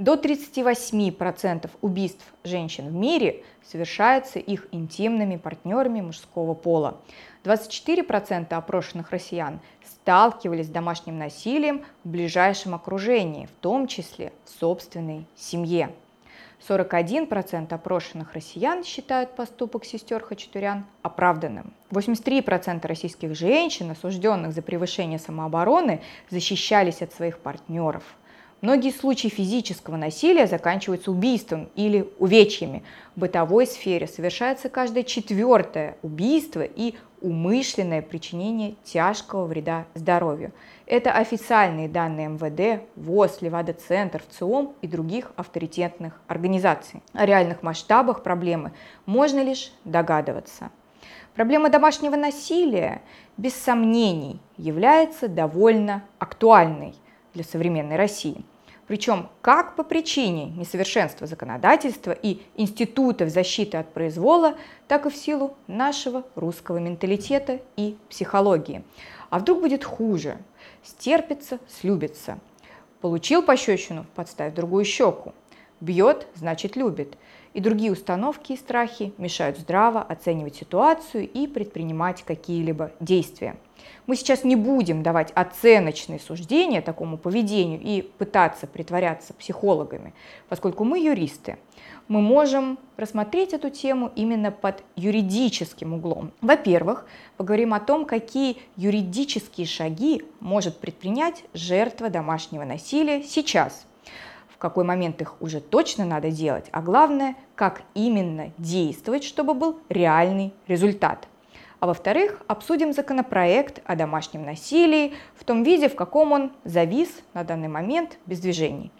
До 38% убийств женщин в мире совершается их интимными партнерами мужского пола. 24% опрошенных россиян сталкивались с домашним насилием в ближайшем окружении, в том числе в собственной семье. 41% опрошенных россиян считают поступок сестер Хачатурян оправданным. 83% российских женщин, осужденных за превышение самообороны, защищались от своих партнеров – Многие случаи физического насилия заканчиваются убийством или увечьями. В бытовой сфере совершается каждое четвертое убийство и умышленное причинение тяжкого вреда здоровью. Это официальные данные МВД, ВОЗ, Левада-центр, ВЦИОМ и других авторитетных организаций. О реальных масштабах проблемы можно лишь догадываться. Проблема домашнего насилия, без сомнений, является довольно актуальной для современной России. Причем как по причине несовершенства законодательства и институтов защиты от произвола, так и в силу нашего русского менталитета и психологии. А вдруг будет хуже? Стерпится, слюбится. Получил пощечину, подставь другую щеку. Бьет, значит любит. И другие установки и страхи мешают здраво оценивать ситуацию и предпринимать какие-либо действия. Мы сейчас не будем давать оценочные суждения такому поведению и пытаться притворяться психологами, поскольку мы юристы. Мы можем рассмотреть эту тему именно под юридическим углом. Во-первых, поговорим о том, какие юридические шаги может предпринять жертва домашнего насилия сейчас, в какой момент их уже точно надо делать, а главное, как именно действовать, чтобы был реальный результат. А во-вторых, обсудим законопроект о домашнем насилии в том виде, в каком он завис на данный момент без движений.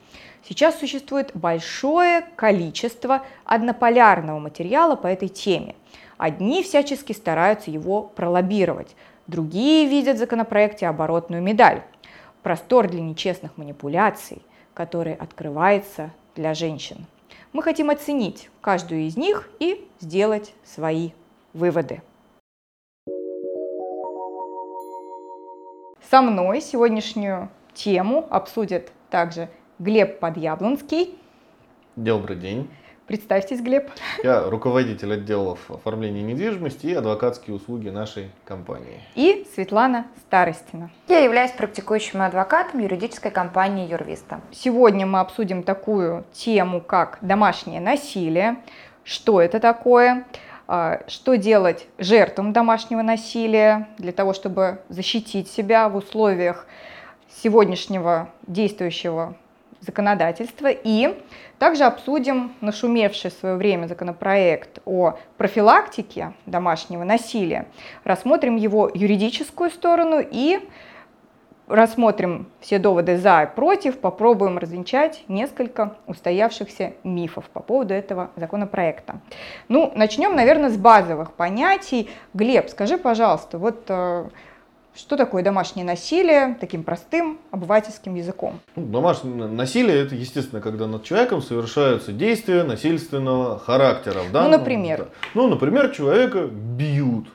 Сейчас существует большое количество однополярного материала по этой теме. Одни всячески стараются его пролоббировать, другие видят в законопроекте оборотную медаль. Простор для нечестных манипуляций, который открывается для женщин. Мы хотим оценить каждую из них и сделать свои выводы. Со мной сегодняшнюю тему обсудит также Глеб Подъяблонский. Добрый день. Представьтесь, Глеб. Я руководитель отделов оформления недвижимости и адвокатские услуги нашей компании. И Светлана Старостина. Я являюсь практикующим адвокатом юридической компании Юрвиста. Сегодня мы обсудим такую тему, как домашнее насилие. Что это такое? А, что делать жертвам домашнего насилия для того, чтобы защитить себя в условиях сегодняшнего действующего законодательства. И также обсудим нашумевший в свое время законопроект о профилактике домашнего насилия, рассмотрим его юридическую сторону и рассмотрим все доводы за и против, попробуем развенчать несколько устоявшихся мифов по поводу этого законопроекта. Ну, начнем, наверное, с базовых понятий. Глеб, скажи, пожалуйста, вот э, что такое домашнее насилие таким простым обывательским языком? Ну, домашнее насилие это, естественно, когда над человеком совершаются действия насильственного характера. Да? Ну, например? Да. Ну, например, человека бьют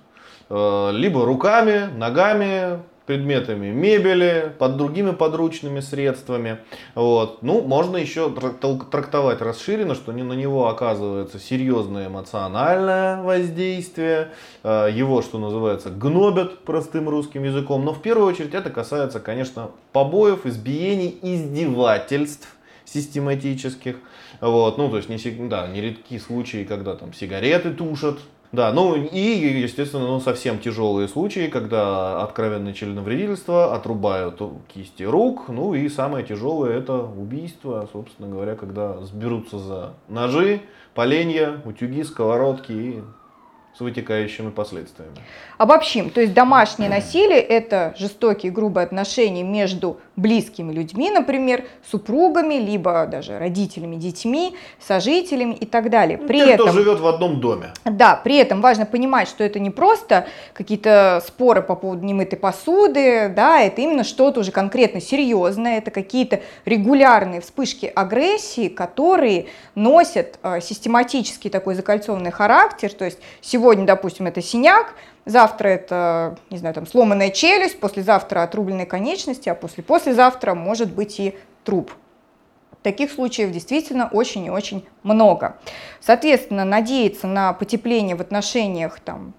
э, либо руками, ногами, предметами мебели, под другими подручными средствами. Вот. Ну, можно еще трактовать расширенно, что на него оказывается серьезное эмоциональное воздействие, э, его, что называется, гнобят простым русским языком. Но в первую очередь это касается, конечно, побоев, избиений, издевательств систематических. Вот, ну, то есть, не, да, нередки случаи, когда там сигареты тушат, да, ну и, естественно, ну, совсем тяжелые случаи, когда откровенное членовредительство, отрубают кисти рук, ну и самое тяжелое это убийство, собственно говоря, когда сберутся за ножи, поленья, утюги, сковородки и с вытекающими последствиями. Обобщим, то есть домашнее насилие – это жестокие грубые отношения между близкими людьми, например, супругами, либо даже родителями, детьми, сожителями и так далее. При Те, этом, кто живет в одном доме. Да, при этом важно понимать, что это не просто какие-то споры по поводу немытой посуды, да, это именно что-то уже конкретно серьезное, это какие-то регулярные вспышки агрессии, которые носят э, систематический такой закольцованный характер, то есть сегодня, допустим, это синяк, Завтра это, не знаю, там сломанная челюсть, послезавтра отрубленные конечности, а после послезавтра может быть и труп. таких случаев действительно очень и очень много. Соответственно, надеяться на потепление в отношениях там,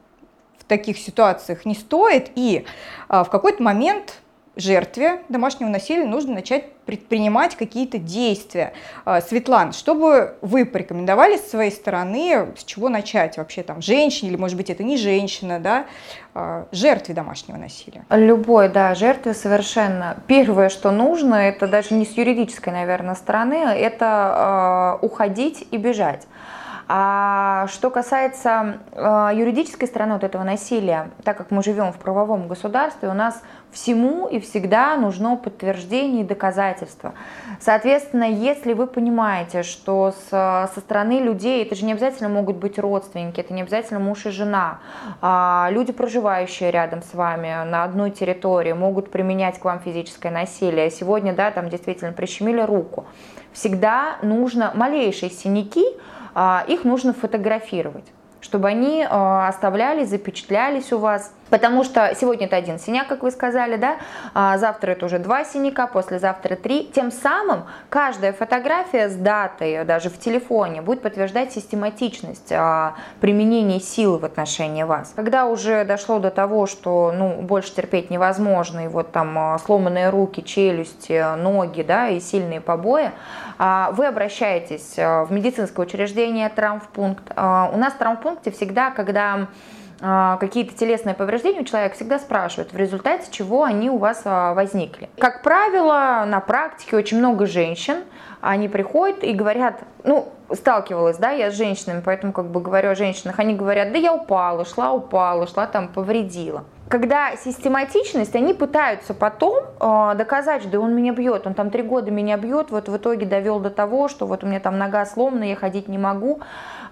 в таких ситуациях не стоит, и а, в какой-то момент жертве домашнего насилия нужно начать предпринимать какие-то действия. А, Светлана, что бы вы порекомендовали с своей стороны, с чего начать вообще там женщине, или может быть это не женщина, да, а, жертве домашнего насилия? Любой, да, жертве совершенно. Первое, что нужно, это даже не с юридической, наверное, стороны, это э, уходить и бежать. А что касается э, юридической стороны вот этого насилия, так как мы живем в правовом государстве, у нас всему и всегда нужно подтверждение и доказательства. Соответственно, если вы понимаете, что со стороны людей, это же не обязательно могут быть родственники, это не обязательно муж и жена, а люди, проживающие рядом с вами на одной территории, могут применять к вам физическое насилие. Сегодня, да, там действительно прищемили руку. Всегда нужно малейшие синяки, а, их нужно фотографировать чтобы они а, оставлялись, запечатлялись у вас. Потому что сегодня это один синяк, как вы сказали, да, а завтра это уже два синяка, послезавтра три. Тем самым каждая фотография с датой, даже в телефоне, будет подтверждать систематичность а, применения силы в отношении вас. Когда уже дошло до того, что ну, больше терпеть невозможно, и вот там а, сломанные руки, челюсти, ноги, да, и сильные побои, а, вы обращаетесь в медицинское учреждение, травмпункт. У нас в травмпункте всегда, когда какие-то телесные повреждения у человека всегда спрашивают, в результате чего они у вас а, возникли. Как правило, на практике очень много женщин, они приходят и говорят, ну, сталкивалась, да, я с женщинами, поэтому как бы говорю о женщинах, они говорят, да я упала, шла, упала, шла там, повредила. Когда систематичность, они пытаются потом э, доказать, да он меня бьет, он там три года меня бьет, вот в итоге довел до того, что вот у меня там нога сломана, я ходить не могу.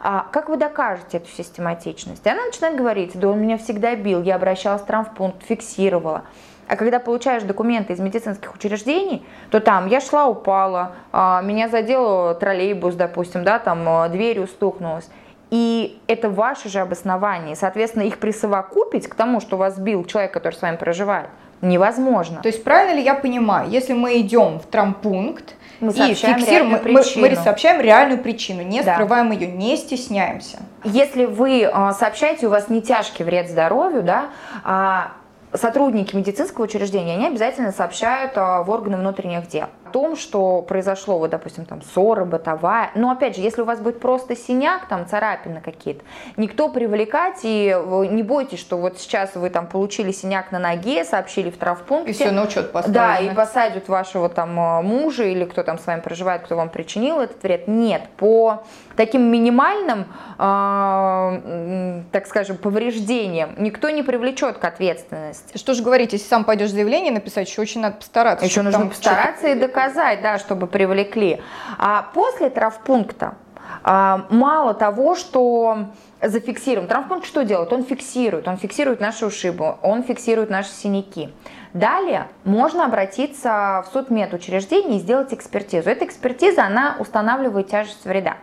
А как вы докажете эту систематичность? И она начинает говорить, да он меня всегда бил, я обращалась в травмпункт, фиксировала. А когда получаешь документы из медицинских учреждений, то там я шла, упала, а, меня задел троллейбус, допустим, да, там а, дверью стукнулась. И это ваше же обоснование. Соответственно, их присовокупить к тому, что вас бил человек, который с вами проживает, невозможно. То есть правильно ли я понимаю, если мы идем в травмпункт, мы и фиксируем, мы, мы, мы сообщаем реальную причину, не да. скрываем ее, не стесняемся. Если вы а, сообщаете, у вас не тяжкий вред здоровью, да, а сотрудники медицинского учреждения, они обязательно сообщают а, в органы внутренних дел том, что произошло, вот, допустим, там ссора бытовая. Но опять же, если у вас будет просто синяк, там царапины какие-то, никто привлекать и не бойтесь, что вот сейчас вы там получили синяк на ноге, сообщили в травпункте. И все на учет поставили. Да, и посадят вашего там а, мужа или кто там с вами проживает, кто вам причинил этот вред. Нет, по таким минимальным, э, так скажем, повреждениям никто не привлечет к ответственности. Что же говорить, если сам пойдешь заявление написать, еще очень надо постараться. Еще нужно постараться и доказать доказать, да, чтобы привлекли. А после травпункта а, мало того, что зафиксируем. Травмпункт что делает? Он фиксирует. Он фиксирует нашу ушибы, он фиксирует наши синяки. Далее можно обратиться в судмедучреждение и сделать экспертизу. Эта экспертиза, она устанавливает тяжесть вреда.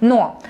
Но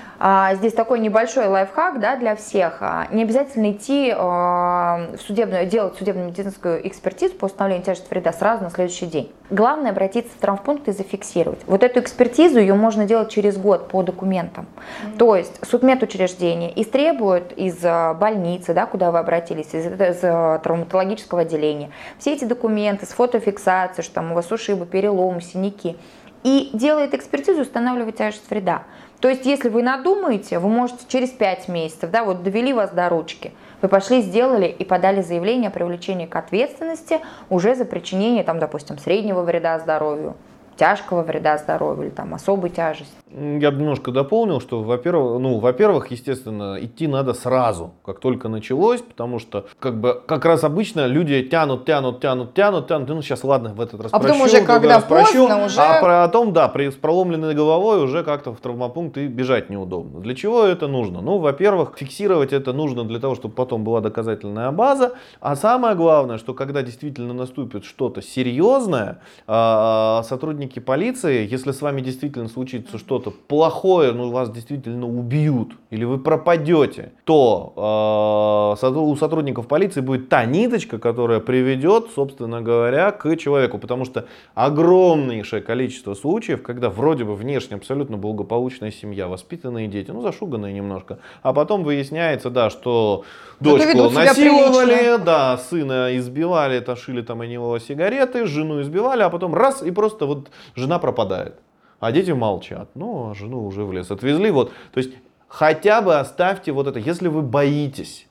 здесь такой небольшой лайфхак да, для всех. А, не обязательно идти а, в судебную, делать судебную медицинскую экспертизу по установлению тяжести вреда сразу на следующий день. Главное обратиться в травмпункт и зафиксировать. Вот эту экспертизу ее можно делать через год по документам. Mm-hmm. То есть судмедучреждение истребует из больницы, да, куда вы обратились, из, из травматологического отделения, все эти документы с фотофиксацией, что там у вас ушибы, переломы, синяки, и делает экспертизу, устанавливает тяжесть вреда. То есть, если вы надумаете, вы можете через 5 месяцев, да, вот довели вас до ручки, вы пошли, сделали и подали заявление о привлечении к ответственности уже за причинение, там, допустим, среднего вреда здоровью, тяжкого вреда здоровью или там особой тяжести. Я бы немножко дополнил, что, во-первых, ну, во-первых, естественно, идти надо сразу, как только началось, потому что, как бы, как раз обычно люди тянут, тянут, тянут, тянут, тянут, ну, сейчас, ладно, в этот раз А потом уже, когда прощу, поздно, уже... А потом, да, при, с проломленной головой уже как-то в травмопункт и бежать неудобно. Для чего это нужно? Ну, во-первых, фиксировать это нужно для того, чтобы потом была доказательная база, а самое главное, что когда действительно наступит что-то серьезное, а, сотрудники сотрудники полиции, если с вами действительно случится что-то плохое, ну вас действительно убьют, или вы пропадете, то э, у сотрудников полиции будет та ниточка, которая приведет, собственно говоря, к человеку. Потому что огромнейшее количество случаев, когда вроде бы внешне абсолютно благополучная семья, воспитанные дети, ну зашуганные немножко, а потом выясняется, да, что дочку насиловали, да, сына избивали, тошили там и него сигареты, жену избивали, а потом раз и просто вот жена пропадает. А дети молчат. Ну, а жену уже в лес отвезли. Вот. То есть хотя бы оставьте вот это. Если вы боитесь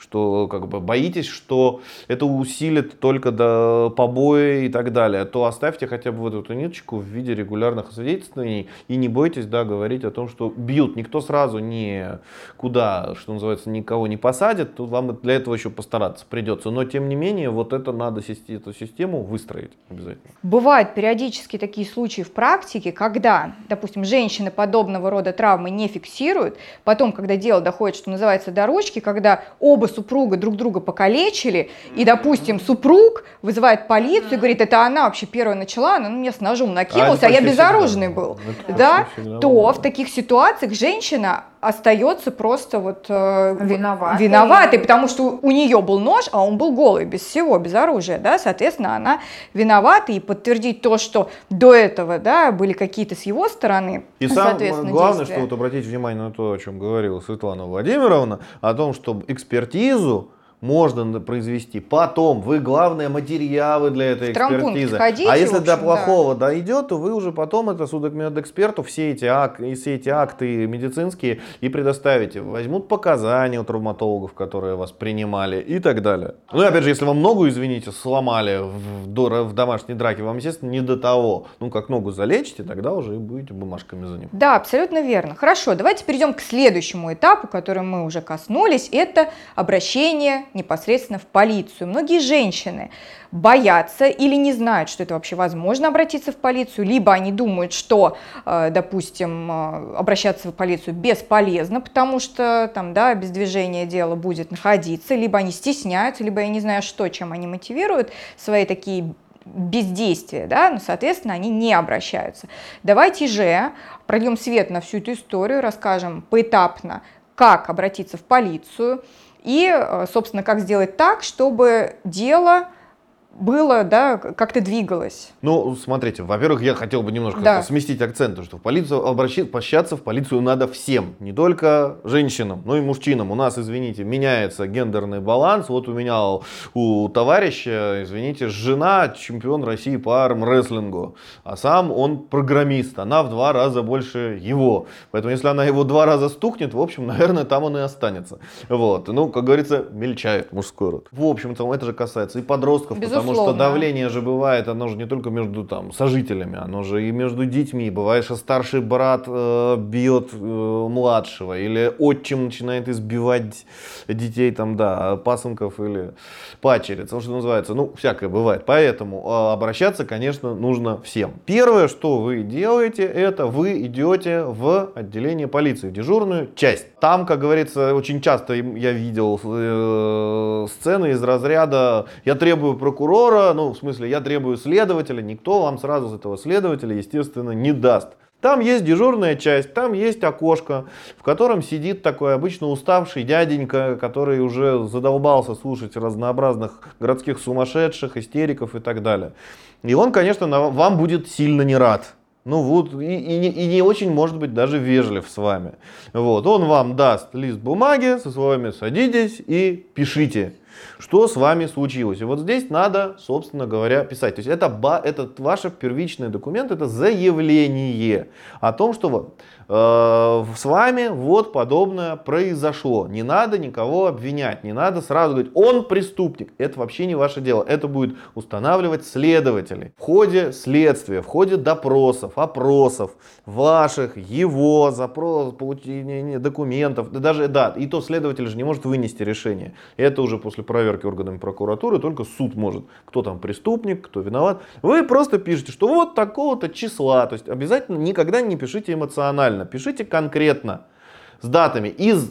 что как бы боитесь, что это усилит только до побоя и так далее, то оставьте хотя бы вот эту ниточку в виде регулярных свидетельствований и не бойтесь, да, говорить о том, что бьют. Никто сразу не куда, что называется, никого не посадит, тут вам для этого еще постараться придется. Но тем не менее, вот это надо эту систему выстроить обязательно. Бывают периодически такие случаи в практике, когда, допустим, женщины подобного рода травмы не фиксируют, потом, когда дело доходит, что называется, до ручки, когда оба супруга друг друга покалечили, и, допустим, супруг вызывает полицию и говорит, это она вообще первая начала, она на меня с ножом накинулась, а, а я безоружный был, да, то в таких ситуациях женщина остается просто вот э, виноватой. виноватой, потому что у нее был нож, а он был голый, без всего, без оружия, да, соответственно, она виновата, и подтвердить то, что до этого, да, были какие-то с его стороны, И самое главное, действия. что вот обратить внимание на то, о чем говорила Светлана Владимировна, о том, что экспертизу можно произвести. Потом вы, главное, материалы для этой экспертизы. Ходите, а если общем, до плохого да. дойдет, то вы уже потом это судмедэксперту все эти, ак, все эти акты медицинские и предоставите. Возьмут показания у травматологов, которые вас принимали и так далее. Ну и опять же, если вам ногу, извините, сломали в, в домашней драке, вам, естественно, не до того. Ну, как ногу залечите, тогда уже и будете бумажками заниматься. Да, абсолютно верно. Хорошо, давайте перейдем к следующему этапу, который мы уже коснулись. Это обращение непосредственно в полицию. Многие женщины боятся или не знают, что это вообще возможно обратиться в полицию, либо они думают, что, э, допустим, э, обращаться в полицию бесполезно, потому что там, да, без движения дело будет находиться, либо они стесняются, либо я не знаю что, чем они мотивируют свои такие бездействия, да, но, соответственно, они не обращаются. Давайте же прольем свет на всю эту историю, расскажем поэтапно, как обратиться в полицию, и, э, собственно, как сделать так, чтобы дело было, да, как-то двигалось. Ну, смотрите, во-первых, я хотел бы немножко да. сместить акцент, что в полицию обращаться в полицию надо всем, не только женщинам, но и мужчинам. У нас, извините, меняется гендерный баланс. Вот у меня у товарища, извините, жена чемпион России по армрестлингу, а сам он программист, она в два раза больше его. Поэтому, если она его два раза стукнет, в общем, наверное, там он и останется. Вот. Ну, как говорится, мельчает мужской род. В общем-то, это же касается и подростков, Безусловно Потому что давление же бывает, оно же не только между там сожителями, оно же и между детьми. Бывает, что старший брат э, бьет э, младшего, или отчим начинает избивать детей там, да, пасынков или пачериц, что называется. Ну, всякое бывает. Поэтому э, обращаться, конечно, нужно всем. Первое, что вы делаете, это вы идете в отделение полиции, в дежурную часть. Там, как говорится, очень часто я видел э, сцены из разряда «я требую прокурора прокурора, ну, в смысле, я требую следователя, никто вам сразу с этого следователя, естественно, не даст. Там есть дежурная часть, там есть окошко, в котором сидит такой обычно уставший дяденька, который уже задолбался слушать разнообразных городских сумасшедших, истериков и так далее. И он, конечно, вам будет сильно не рад. Ну вот, и, и, и не очень, может быть, даже вежлив с вами. Вот, он вам даст лист бумаги со словами «садитесь и пишите» что с вами случилось. И вот здесь надо, собственно говоря, писать. То есть это, это ваш первичный документ, это заявление о том, что Э, с вами вот подобное произошло. Не надо никого обвинять, не надо сразу говорить, он преступник. Это вообще не ваше дело. Это будет устанавливать следователи. В ходе следствия, в ходе допросов, опросов ваших, его, запрос, получения документов, да даже, да, и то следователь же не может вынести решение. Это уже после проверки органами прокуратуры только суд может. Кто там преступник, кто виноват. Вы просто пишете, что вот такого-то числа. То есть обязательно никогда не пишите эмоционально пишите конкретно с датами. Из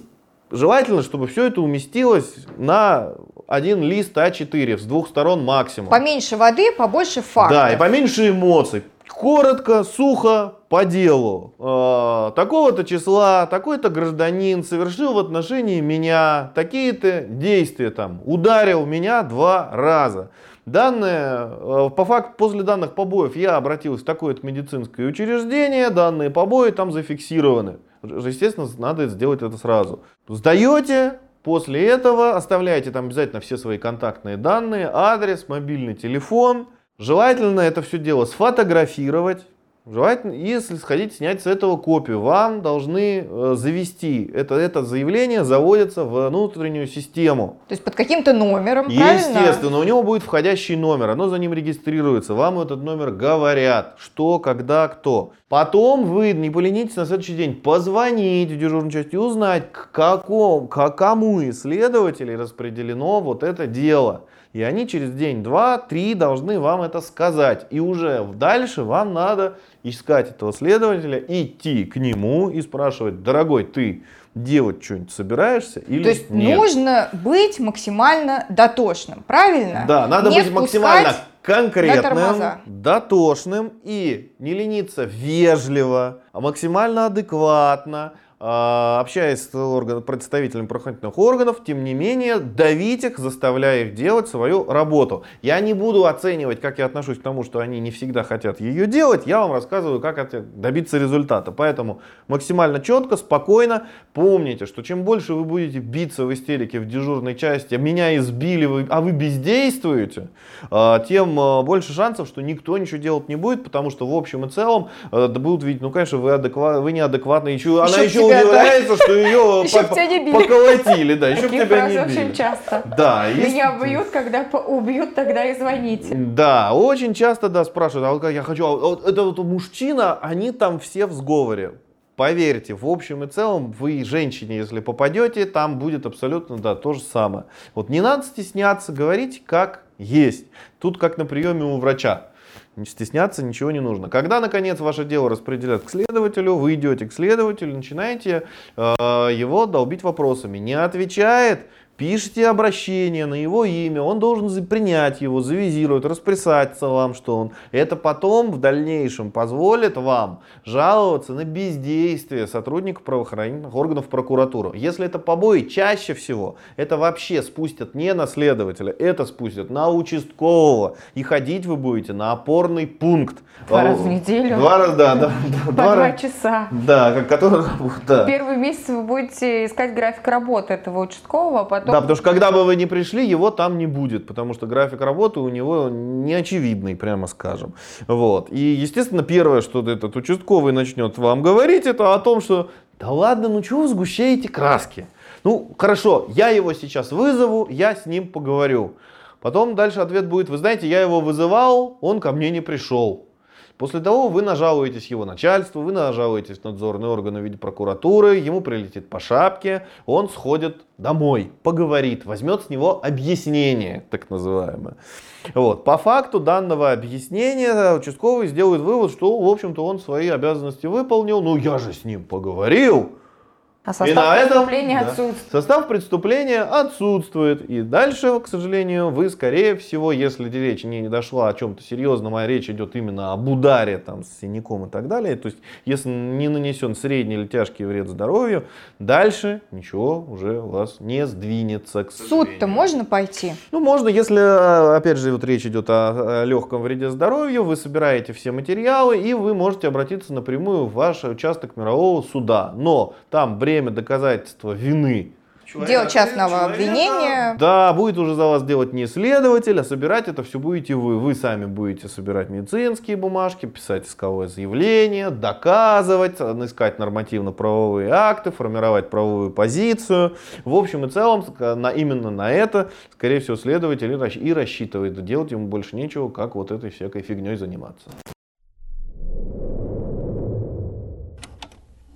Желательно, чтобы все это уместилось на один лист А4 с двух сторон максимум. Поменьше воды, побольше фактов. Да, и поменьше эмоций. Коротко, сухо, по делу. Э, такого-то числа, такой-то гражданин совершил в отношении меня такие-то действия там, ударил меня два раза. Данные, э, по факту, после данных побоев я обратился в такое-то медицинское учреждение, данные побои там зафиксированы. Естественно, надо сделать это сразу. Сдаете, после этого оставляете там обязательно все свои контактные данные, адрес, мобильный телефон. Желательно это все дело сфотографировать, Желательно, если сходить снять с этого копию, вам должны э, завести, это, это заявление заводится в внутреннюю систему. То есть под каким-то номером, Естественно, правильно? у него будет входящий номер, оно за ним регистрируется, вам этот номер говорят, что, когда, кто. Потом вы не поленитесь на следующий день позвонить в дежурную часть и узнать, к, какому, к кому исследователей распределено вот это дело. И они через день, два, три должны вам это сказать. И уже дальше вам надо искать этого следователя, идти к нему и спрашивать, дорогой, ты делать что-нибудь собираешься или То есть нет? нужно быть максимально дотошным, правильно? Да, надо не быть максимально конкретным, дотошным и не лениться вежливо, а максимально адекватно, общаясь с орган, представителями правоохранительных органов, тем не менее, давить их, заставляя их делать свою работу. Я не буду оценивать, как я отношусь к тому, что они не всегда хотят ее делать. Я вам рассказываю, как добиться результата. Поэтому максимально четко, спокойно помните, что чем больше вы будете биться в истерике в дежурной части, меня избили, а вы бездействуете, а, тем а, больше шансов, что никто ничего делать не будет, потому что в общем и целом будут видеть, ну, конечно, вы, адекват, вы неадекватны, еще, она еще удивляется, что ее поколотили, да, еще тебя не били. очень часто. Да. Меня бьют, когда убьют, тогда и звоните. Да, очень часто, да, спрашивают, а я хочу, а вот это вот мужчина, они там все в сговоре. Поверьте, в общем и целом, вы женщине, если попадете, там будет абсолютно, да, то же самое. Вот не надо стесняться, говорить как есть. Тут как на приеме у врача. Стесняться ничего не нужно. Когда, наконец, ваше дело распределят к следователю, вы идете к следователю, начинаете э, его долбить вопросами. Не отвечает, пишите обращение на его имя, он должен принять его, завизировать, расписаться вам, что он. Это потом в дальнейшем позволит вам жаловаться на бездействие сотрудников правоохранительных органов прокуратуры. Если это побои, чаще всего это вообще спустят не на следователя, это спустят на участкового. И ходить вы будете на опорный пункт. Два раза в неделю. Два раза, да. да, По два, два часа. Да, который, да. Первый месяц вы будете искать график работы этого участкового, а потом да, потому что когда бы вы не пришли, его там не будет, потому что график работы у него не очевидный, прямо скажем. Вот. И, естественно, первое, что этот участковый начнет вам говорить, это о том, что да ладно, ну чего вы сгущаете краски? Ну, хорошо, я его сейчас вызову, я с ним поговорю. Потом дальше ответ будет, вы знаете, я его вызывал, он ко мне не пришел. После того вы нажалуетесь его начальству, вы нажалуетесь надзорные органы в виде прокуратуры, ему прилетит по шапке, он сходит домой, поговорит, возьмет с него объяснение, так называемое. Вот. По факту данного объяснения участковый сделает вывод, что, в общем-то, он свои обязанности выполнил, ну я же с ним поговорил, а состав и на преступления этом, отсутствует. Да, состав преступления отсутствует. И дальше, к сожалению, вы, скорее всего, если речь не, не дошла о чем-то серьезном, а речь идет именно об ударе там, с синяком и так далее, то есть если не нанесен средний или тяжкий вред здоровью, дальше ничего уже у вас не сдвинется. К Суд-то можно пойти? Ну, можно, если, опять же, вот речь идет о, о легком вреде здоровью, вы собираете все материалы, и вы можете обратиться напрямую в ваш участок мирового суда. Но там бремя время доказательства вины Дело частного человека. обвинения. Да, будет уже за вас делать не следователь, а собирать это все будете вы. Вы сами будете собирать медицинские бумажки, писать исковое заявление, доказывать, искать нормативно-правовые акты, формировать правовую позицию. В общем и целом, на, именно на это, скорее всего, следователь и рассчитывает. Делать ему больше нечего, как вот этой всякой фигней заниматься.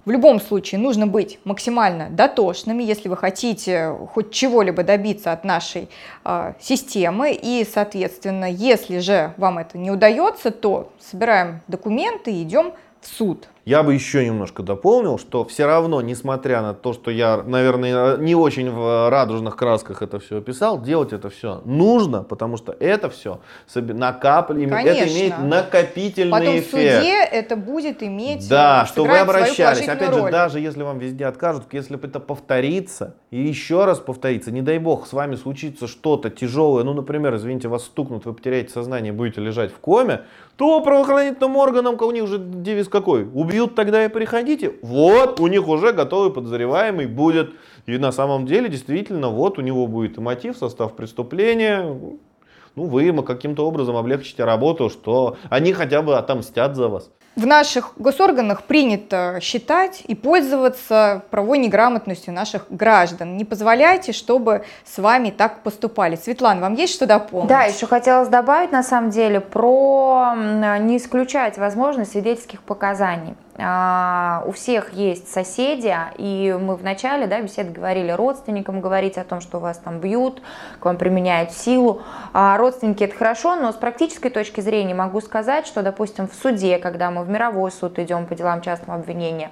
В любом случае нужно быть максимально дотошными, если вы хотите хоть чего-либо добиться от нашей э, системы. И, соответственно, если же вам это не удается, то собираем документы и идем в суд. Я бы еще немножко дополнил, что все равно, несмотря на то, что я, наверное, не очень в радужных красках это все описал, делать это все нужно, потому что это все накапливает, это имеет накопительный Потом эффект. в суде это будет иметь Да, что вы обращались. Опять роль. же, даже если вам везде откажут, если бы это повторится, и еще раз повторится, не дай бог, с вами случится что-то тяжелое, ну, например, извините, вас стукнут, вы потеряете сознание, будете лежать в коме, то правоохранительным органам, у них уже девиз какой? Убьют тогда и приходите. Вот, у них уже готовый подозреваемый будет. И на самом деле, действительно, вот у него будет и мотив, состав преступления. Ну, вы ему каким-то образом облегчите работу, что они хотя бы отомстят за вас. В наших госорганах принято считать и пользоваться правовой неграмотностью наших граждан. Не позволяйте, чтобы с вами так поступали. Светлана, вам есть что дополнить? Да, еще хотелось добавить на самом деле про не исключать возможность свидетельских показаний. А, у всех есть соседи, и мы вначале да, беседы говорили родственникам говорить о том, что вас там бьют, к вам применяют силу. А родственники это хорошо, но с практической точки зрения могу сказать, что, допустим, в суде, когда мы в мировой суд идем по делам частного обвинения,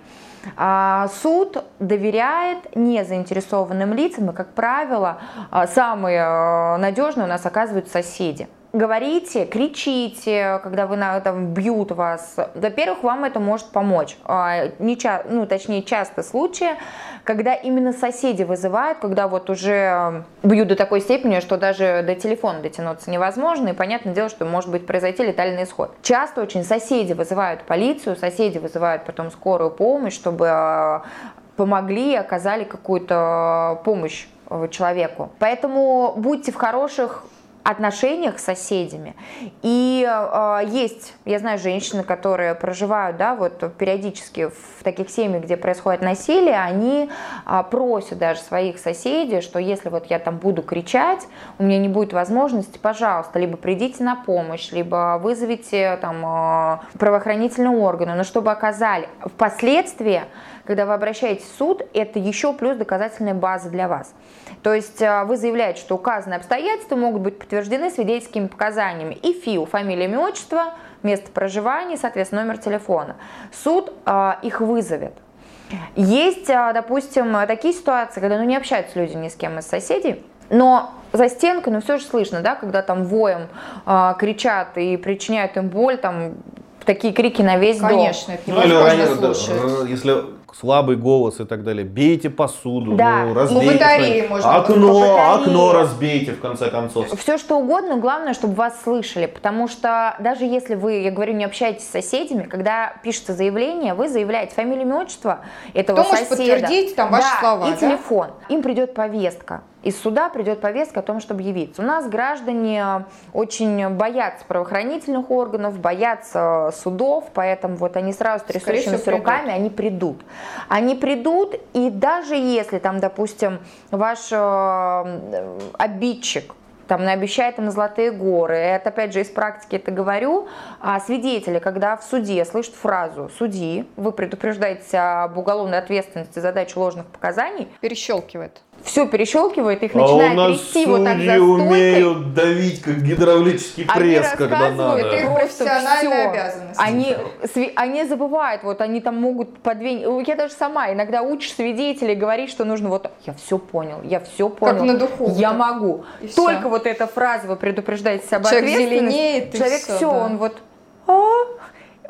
а, суд доверяет незаинтересованным лицам, и, как правило, а, самые надежные у нас оказываются соседи говорите, кричите, когда вы на, там, бьют вас, во-первых, вам это может помочь. А, не ча- ну, точнее, часто случаи, когда именно соседи вызывают, когда вот уже бьют до такой степени, что даже до телефона дотянуться невозможно, и понятное дело, что может быть произойти летальный исход. Часто очень соседи вызывают полицию, соседи вызывают потом скорую помощь, чтобы а, помогли оказали какую-то помощь э, человеку. Поэтому будьте в хороших отношениях с соседями. И э, есть, я знаю, женщины, которые проживают, да, вот периодически в таких семьях, где происходит насилие, они э, просят даже своих соседей, что если вот я там буду кричать, у меня не будет возможности, пожалуйста, либо придите на помощь, либо вызовите там э, правоохранительные органы, но чтобы оказали впоследствии когда вы обращаетесь в суд, это еще плюс доказательная база для вас. То есть а, вы заявляете, что указанные обстоятельства могут быть подтверждены свидетельскими показаниями и ФИУ, фамилия, имя, отчество, место проживания, соответственно, номер телефона. Суд э, их вызовет. Есть, э, допустим, такие ситуации, когда ну, не общаются люди ни с кем из соседей, но за стенкой, ну все же слышно, да, когда там воем э, кричат и причиняют им боль, там такие крики на весь Конечно, дом. Конечно, это невозможно ну, слушать. Если слабый голос и так далее. Бейте посуду, да. ну, разбейте. Ну, батареи можно. Окно, окно разбейте, в конце концов. Все что угодно, главное, чтобы вас слышали. Потому что даже если вы, я говорю, не общаетесь с соседями, когда пишется заявление, вы заявляете фамилию, имя, отчество этого Кто соседа. может подтвердить там ваши да, слова, и да? телефон. Им придет повестка из суда придет повестка о том, чтобы явиться. У нас граждане очень боятся правоохранительных органов, боятся судов, поэтому вот они сразу трясущимися руками, они придут. Они придут, и даже если там, допустим, ваш э, обидчик там наобещает им золотые горы. Это, опять же, из практики это говорю. А свидетели, когда в суде слышат фразу «суди», вы предупреждаете об уголовной ответственности за дачу ложных показаний. Перещелкивает все перещелкивает, их начинает а трясти вот так за стойкой. умеют давить, как гидравлический пресс, они когда надо. Их профессиональные обязанности. Они, они забывают, вот они там могут по две... Я даже сама иногда учишь свидетелей говорить, что нужно вот я все понял, я все понял. Как на духу. Я могу. И Только все. вот эта фраза вы предупреждаете об Человек зеленеет, Человек все, все да. он вот а,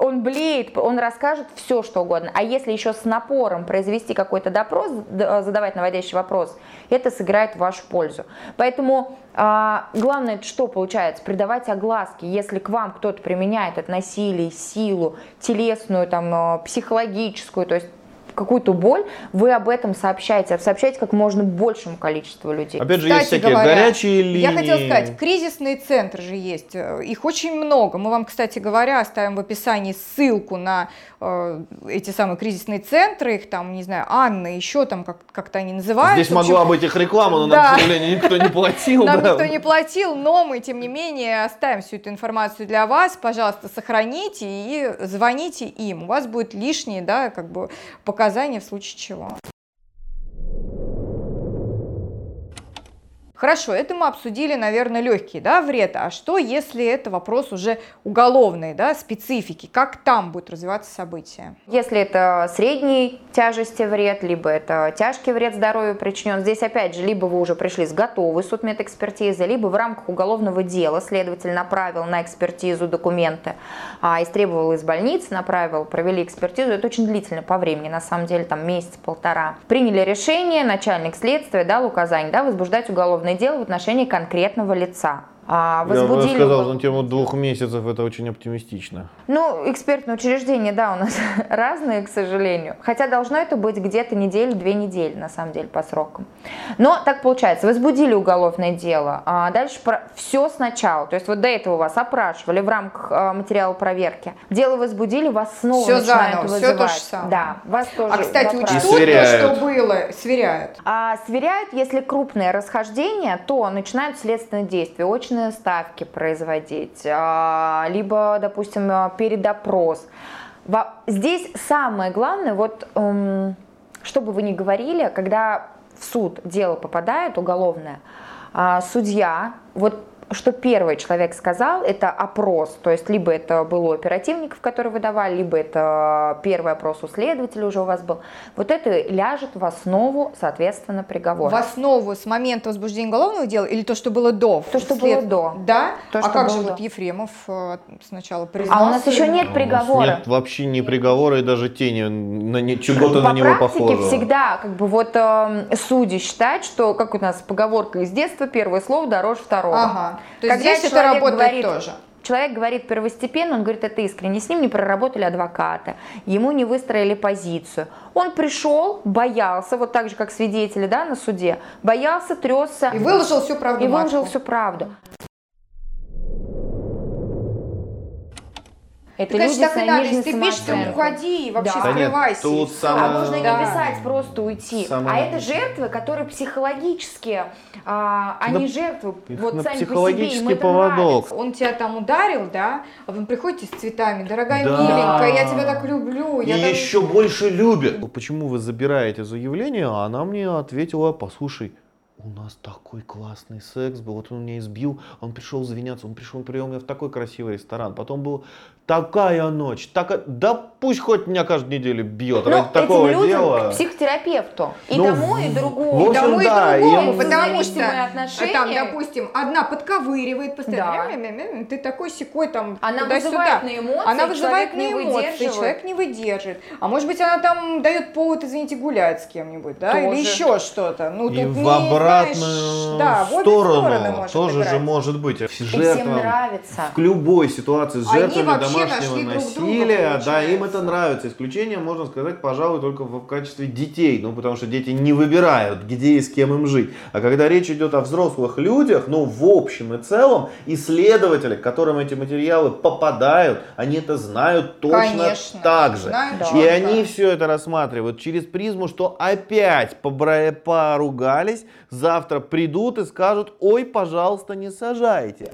он блеет, он расскажет все, что угодно. А если еще с напором произвести какой-то допрос, задавать наводящий вопрос, это сыграет в вашу пользу. Поэтому а, главное, что получается, придавать огласки. Если к вам кто-то применяет это насилие, силу, телесную, там, а, психологическую, то есть какую-то боль, вы об этом сообщаете, сообщаете как можно большему количеству людей. Опять же, Кстати есть всякие говоря, горячие линии. Я хотела сказать, кризисные центры же есть, их очень много. Мы вам, кстати говоря, оставим в описании ссылку на э, эти самые кризисные центры, их там, не знаю, Анна, еще там как- как-то они называются. Здесь могла быть их реклама, но да. нам, к сожалению, никто не платил. Нам никто не платил, но мы, тем не менее, оставим всю эту информацию для вас. Пожалуйста, сохраните и звоните им. У вас будет лишние, да, как бы показания показания в случае чего. Хорошо, это мы обсудили, наверное, легкий да, вред. А что, если это вопрос уже уголовный, да, специфики? Как там будет развиваться событие? Если это средней тяжести вред, либо это тяжкий вред здоровью причинен, здесь опять же, либо вы уже пришли с готовой судмедэкспертизы, либо в рамках уголовного дела следователь направил на экспертизу документы, а, истребовал из больницы, направил, провели экспертизу. Это очень длительно по времени, на самом деле, там месяц-полтора. Приняли решение, начальник следствия дал указание да, возбуждать уголовное дело в отношении конкретного лица. А, возбудили... Я бы сказал, на тему двух месяцев это очень оптимистично. Ну, экспертные учреждения, да, у нас разные, к сожалению. Хотя должно это быть где-то неделю, две недели, на самом деле, по срокам. Но так получается, возбудили уголовное дело, а дальше про... все сначала. То есть вот до этого вас опрашивали в рамках а, материала проверки. Дело возбудили, вас снова все начинают заново, вызывать. Все то же самое. Да, вас тоже А, кстати, учтут то, что было, сверяют? А, сверяют, если крупное расхождение, то начинают следственные действия. Очень очные ставки производить, а, либо, допустим, передопрос. Здесь самое главное, вот, эм, что бы вы ни говорили, когда в суд дело попадает уголовное, а, судья, вот что первый человек сказал, это опрос, то есть либо это был у оперативников, которые выдавали, либо это первый опрос у следователя уже у вас был. Вот это ляжет в основу, соответственно, приговора. В основу с момента возбуждения уголовного дела или то, что было до? То, что след... было до. Да? То, а как же до. вот Ефремов э, сначала признался? А у нас еще нет приговора. Нет вообще ни приговора и даже тени на чего-то на него похоже. По всегда как бы вот э, судьи считают, что, как у нас поговорка из детства, первое слово дороже второго. Ага. То есть Когда здесь это работает говорит, тоже. Человек говорит первостепенно, он говорит, это искренне. С ним не проработали адвоката, ему не выстроили позицию. Он пришел, боялся, вот так же, как свидетели да, на суде, боялся, тресся. И выложил всю правду. И выложил всю правду. Это Ты, люди конечно, так и надо. Ты пишешь, ты уходи и вообще да. скрывайся. Нет, тут самое... А можно да. не писать, просто уйти. Самое... А это жертвы, которые психологически, а, они да, жертвы, вот сами психологический по себе, поводок. Он тебя там ударил, да, а вы приходите с цветами, дорогая да. миленькая, я тебя так люблю. И я еще больше любит. Почему вы забираете заявление? А она мне ответила, послушай, у нас такой классный секс был, вот он меня избил, он пришел извиняться, он пришел, привел меня в такой красивый ресторан, потом был такая ночь, так, да пусть хоть меня каждую неделю бьет Но ради этим такого людям дела. к психотерапевту, и ну, тому, и другому. В общем, и тому, да, и другому, им... потому что отношения... там, допустим, одна подковыривает постоянно, да. ты такой секой там Она вызывает на эмоции, она вызывает на эмоции, человек не выдержит. А может быть, она там дает повод, извините, гулять с кем-нибудь, да, Тоже. или еще что-то. Ну, и тут в не, обратную знаешь, да, сторону тоже же может быть. Жертвам, нравится. В любой ситуации с жертвами домашнего насилия, друга, да, им это нравится. Исключение можно сказать, пожалуй, только в качестве детей, ну, потому что дети не выбирают, где и с кем им жить. А когда речь идет о взрослых людях, ну, в общем и целом, исследователи, к которым эти материалы попадают, они это знают точно Конечно, так же. Знаю, и да, они все это рассматривают через призму, что опять поругались, завтра придут и скажут, ой, пожалуйста, не сажайте.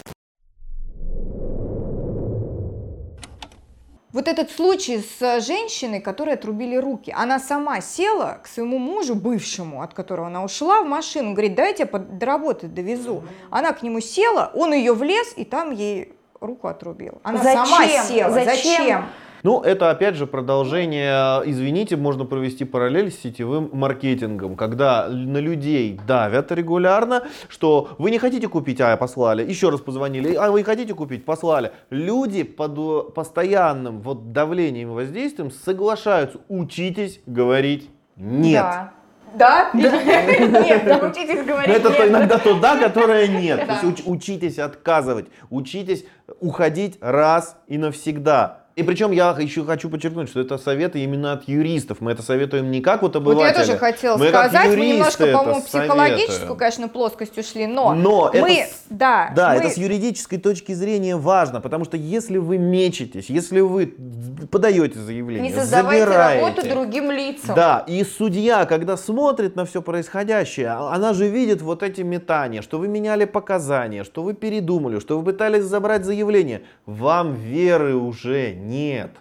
Вот этот случай с женщиной, которой отрубили руки, она сама села к своему мужу, бывшему, от которого она ушла, в машину, говорит, дайте я до работы довезу. Она к нему села, он ее влез, и там ей руку отрубил. Она Зачем? сама села. Зачем? Зачем? Ну, это опять же продолжение, извините, можно провести параллель с сетевым маркетингом, когда на людей давят регулярно, что вы не хотите купить, а послали, еще раз позвонили, а вы хотите купить, послали. Люди под постоянным вот давлением и воздействием соглашаются, учитесь говорить нет. Да. Да? Нет, научитесь говорить Это иногда то да, которое нет. То есть учитесь отказывать, учитесь уходить раз и навсегда. И причем я еще хочу подчеркнуть, что это советы именно от юристов. Мы это советуем не как вот обыватели. Вот я тоже хотела мы сказать, мы немножко, по-моему, психологическую, конечно, плоскость ушли, но, но мы, это, да, да мы... это с юридической точки зрения важно, потому что если вы мечетесь, если вы подаете заявление, не создавайте забираете, работу другим лицам. Да, и судья, когда смотрит на все происходящее, а, она же видит вот эти метания, что вы меняли показания, что вы передумали, что вы пытались забрать заявление, вам веры уже нет.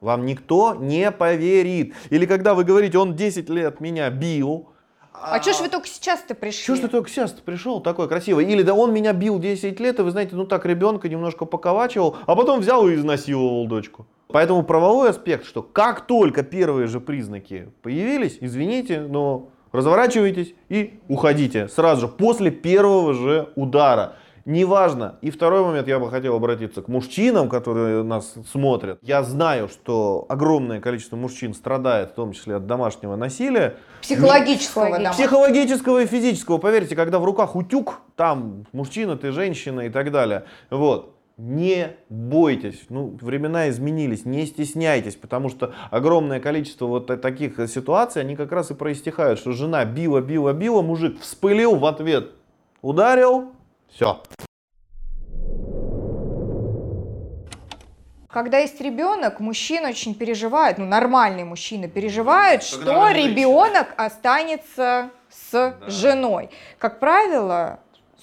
Вам никто не поверит. Или когда вы говорите, он 10 лет меня бил, А, а что ж вы только сейчас-то пришли? Что ж ты только сейчас-то пришел такой красивый? Или да он меня бил 10 лет, и вы знаете, ну так ребенка немножко поковачивал, а потом взял и изнасиловал дочку. Поэтому правовой аспект, что как только первые же признаки появились, извините, но разворачивайтесь и уходите сразу же, после первого же удара. Неважно. И второй момент, я бы хотел обратиться к мужчинам, которые нас смотрят. Я знаю, что огромное количество мужчин страдает, в том числе от домашнего насилия. Психологического, Не... Психологического и физического. Поверьте, когда в руках утюг, там мужчина, ты женщина и так далее. Вот. Не бойтесь, ну, времена изменились, не стесняйтесь, потому что огромное количество вот таких ситуаций, они как раз и проистихают, что жена била, била, била, мужик вспылил в ответ, ударил, все. Когда есть ребенок, мужчина очень переживает, ну нормальный мужчина переживает, Когда что ребенок останется с да. женой. Как правило,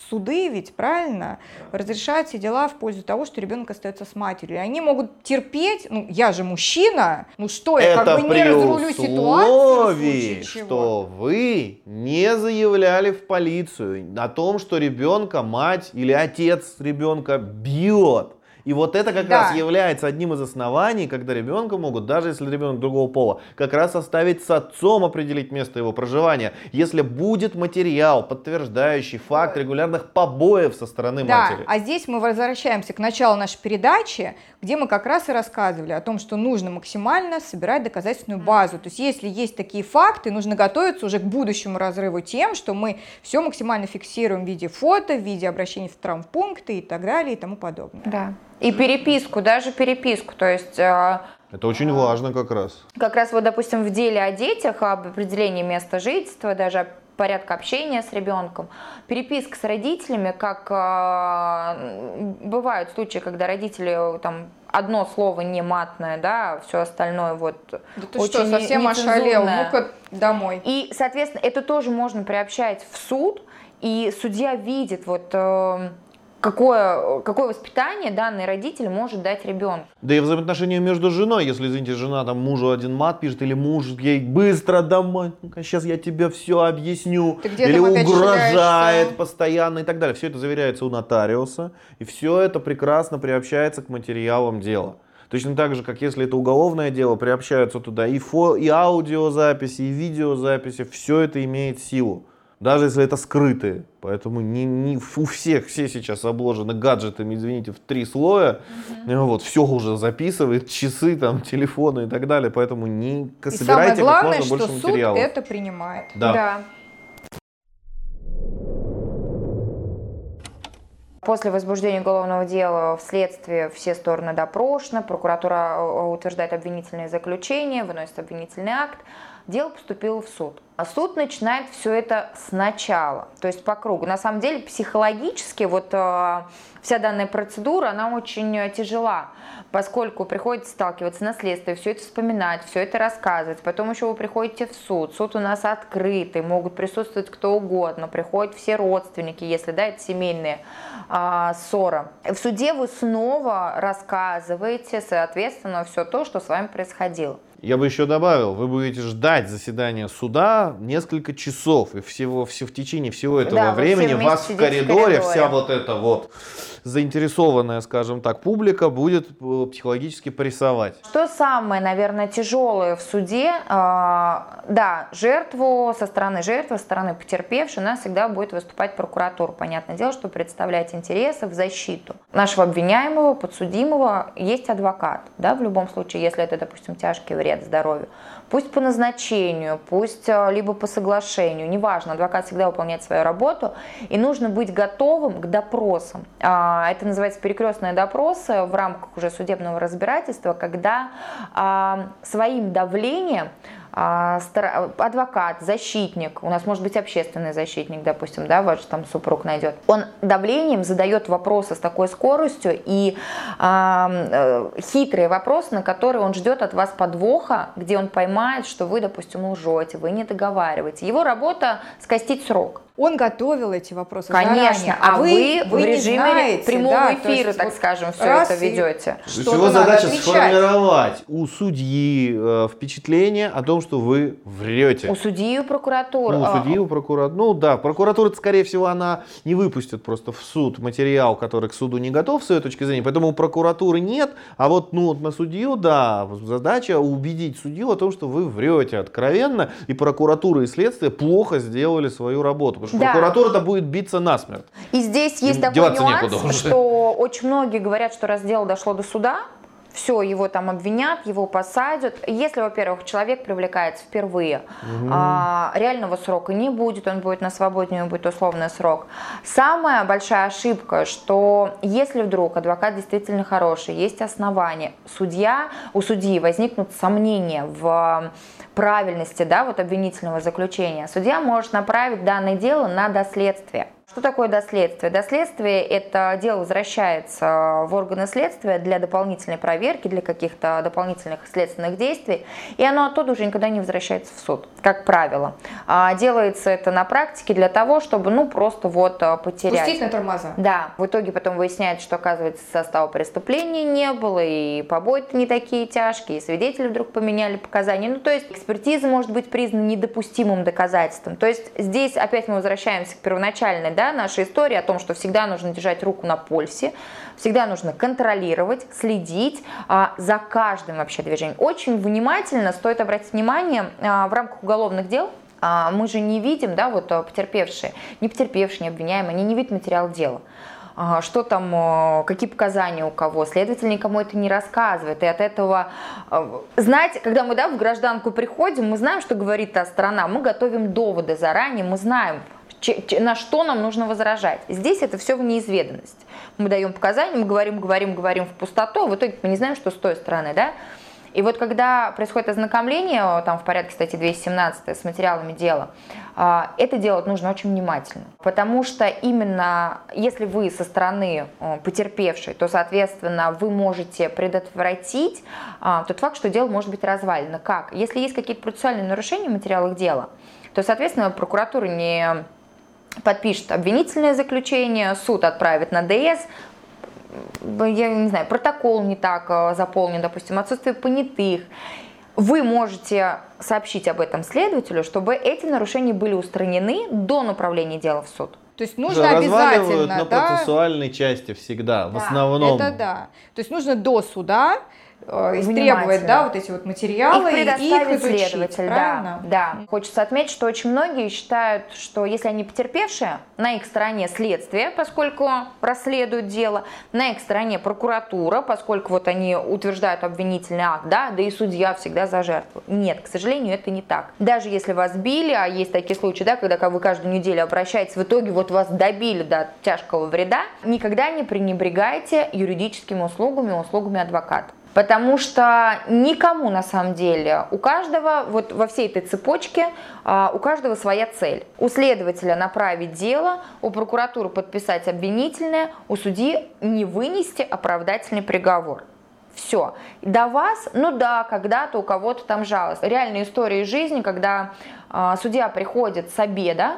суды ведь, правильно, разрешают все дела в пользу того, что ребенок остается с матерью. И они могут терпеть, ну, я же мужчина, ну что, я Это как бы не разрулю ситуацию, что вы не заявляли в полицию о том, что ребенка мать или отец ребенка бьет. И вот это как да. раз является одним из оснований, когда ребенка могут, даже если ребенок другого пола, как раз оставить с отцом определить место его проживания, если будет материал, подтверждающий факт регулярных побоев со стороны да, матери. А здесь мы возвращаемся к началу нашей передачи, где мы как раз и рассказывали о том, что нужно максимально собирать доказательственную базу. То есть если есть такие факты, нужно готовиться уже к будущему разрыву тем, что мы все максимально фиксируем в виде фото, в виде обращений в травмпункты и так далее и тому подобное. Да. И переписку, даже переписку, то есть... Э, Это очень важно как раз. Как раз вот, допустим, в деле о детях, об определении места жительства, даже порядка общения с ребенком, переписка с родителями, как э, бывают случаи, когда родители там одно слово не матное, да, все остальное вот да ты очень что, совсем ошалел, ну-ка домой. И, соответственно, это тоже можно приобщать в суд, и судья видит вот э, какое, какое воспитание данный родитель может дать ребенку. Да и взаимоотношения между женой, если, извините, жена там мужу один мат пишет, или муж ей быстро домой, сейчас я тебе все объясню, или угрожает постоянно и так далее. Все это заверяется у нотариуса, и все это прекрасно приобщается к материалам дела. Точно так же, как если это уголовное дело, приобщаются туда и, фо, и аудиозаписи, и видеозаписи, все это имеет силу даже если это скрытые. Поэтому не, не у всех все сейчас обложены гаджетами, извините, в три слоя. Угу. Вот, все уже записывает, часы, там, телефоны и так далее. Поэтому не и собирайте самое главное, как можно больше что материалов. Суд это принимает. Да. да. После возбуждения уголовного дела в следствии все стороны допрошены, прокуратура э, утверждает обвинительное заключение, выносит обвинительный акт дело поступило в суд. А суд начинает все это сначала, то есть по кругу. На самом деле психологически вот э, вся данная процедура, она очень э, тяжела, поскольку приходится сталкиваться на следствие, все это вспоминать, все это рассказывать. Потом еще вы приходите в суд, суд у нас открытый, могут присутствовать кто угодно, приходят все родственники, если да, это семейные э, ссора. В суде вы снова рассказываете, соответственно, все то, что с вами происходило. Я бы еще добавил, вы будете ждать заседания суда несколько часов, и всего, все, в течение всего этого да, времени вас в коридоре, в коридоре вся вот эта вот заинтересованная, скажем так, публика будет э, психологически прессовать. Что самое, наверное, тяжелое в суде? А, да, жертву со стороны жертвы, со стороны потерпевшей у нас всегда будет выступать прокуратура. Понятное дело, что представлять интересы в защиту. Нашего обвиняемого, подсудимого есть адвокат. Да, в любом случае, если это, допустим, тяжкий вред здоровью. Пусть по назначению, пусть э, либо по соглашению, неважно, адвокат всегда выполняет свою работу, и нужно быть готовым к допросам. А, это называется перекрестные допросы в рамках уже судебного разбирательства, когда а, своим давлением адвокат, защитник, у нас может быть общественный защитник, допустим, да, ваш там супруг найдет, он давлением задает вопросы с такой скоростью и э, хитрые вопросы, на которые он ждет от вас подвоха, где он поймает, что вы, допустим, лжете, вы не договариваете. Его работа скостить срок. Он готовил эти вопросы Конечно, заранее, а вы, вы в режиме знаете, прямого да, эфира, так вот скажем, все это и- ведете. То есть его задача отвечать. сформировать у судьи э, впечатление о том, что вы врете. У судьи и у прокуратуры. Ну, у а, судьи, у прокуратуры. Ну да, прокуратура, скорее всего, она не выпустит просто в суд материал, который к суду не готов с ее точки зрения. Поэтому у прокуратуры нет. А вот ну, вот на судью, да, задача убедить судью о том, что вы врете откровенно. И прокуратура и следствие плохо сделали свою работу. Потому что Да. прокуратура-то будет биться насмерть. И здесь есть Им такой нюанс, что очень многие говорят, что раз дело дошло до суда, все, его там обвинят, его посадят. Если, во-первых, человек привлекается впервые, а, реального срока не будет, он будет на свободе, у него будет условный срок. Самая большая ошибка, что если вдруг адвокат действительно хороший, есть основания, судья, у судьи возникнут сомнения в правильности да, вот обвинительного заключения, судья может направить данное дело на доследствие. Что такое доследствие? Доследствие – это дело возвращается в органы следствия для дополнительной проверки, для каких-то дополнительных следственных действий, и оно оттуда уже никогда не возвращается в суд, как правило. А делается это на практике для того, чтобы, ну, просто вот а, потерять. Пустить на тормоза. Да, в итоге потом выясняется, что, оказывается, состава преступления не было, и побои-то не такие тяжкие, и свидетели вдруг поменяли показания. Ну, то есть экспертиза может быть признана недопустимым доказательством. То есть здесь опять мы возвращаемся к первоначальной да, нашей истории о том, что всегда нужно держать руку на пульсе, всегда нужно контролировать, следить а, за каждым вообще движением. Очень внимательно стоит обратить внимание а, в рамках уголовных дел, а, мы же не видим, да, вот а, потерпевшие, не потерпевшие, не обвиняемые, они не видят материал дела. А, Что там, а, какие показания у кого, следователь никому это не рассказывает. И от этого, знаете, когда мы да, в гражданку приходим, мы знаем, что говорит та сторона, мы готовим доводы заранее, мы знаем, на что нам нужно возражать. Здесь это все в неизведанность. Мы даем показания, мы говорим, говорим, говорим в пустоту, а в итоге мы не знаем, что с той стороны, да? И вот когда происходит ознакомление, там в порядке статьи 217 с материалами дела, а, это делать нужно очень внимательно. Потому что именно если вы со стороны потерпевшей, то, соответственно, вы можете предотвратить а, тот факт, что дело может быть развалено. Как? Если есть какие-то процессуальные нарушения в материалах дела, то, соответственно, прокуратура не подпишет обвинительное заключение, суд отправит на ДС, я не знаю, протокол не так э, заполнен, допустим, отсутствие понятых. Вы можете сообщить об этом следователю, чтобы эти нарушения были устранены до направления дела в суд. То есть нужно разваливают обязательно, на да, процессуальной части всегда, в Да, основном. это да. То есть нужно до суда истребовать, Внимательно. да, вот эти вот материалы Их и предоставит изучить, следователь, правильно? да, да. Хочется отметить, что очень многие считают, что если они потерпевшие, на их стороне следствие, поскольку расследуют дело, на их стороне прокуратура, поскольку вот они утверждают обвинительный акт, да, да и судья всегда за жертву. Нет, к сожалению, это не так. Даже если вас били, а есть такие случаи, да, когда вы каждую неделю обращаетесь, в итоге вот вас добили до тяжкого вреда, никогда не пренебрегайте юридическими услугами, услугами адвоката. Потому что никому на самом деле, у каждого, вот во всей этой цепочке, а, у каждого своя цель. У следователя направить дело, у прокуратуры подписать обвинительное, у судьи не вынести оправдательный приговор. Все. До вас, ну да, когда-то у кого-то там жалость. Реальные истории из жизни, когда а, судья приходит с обеда,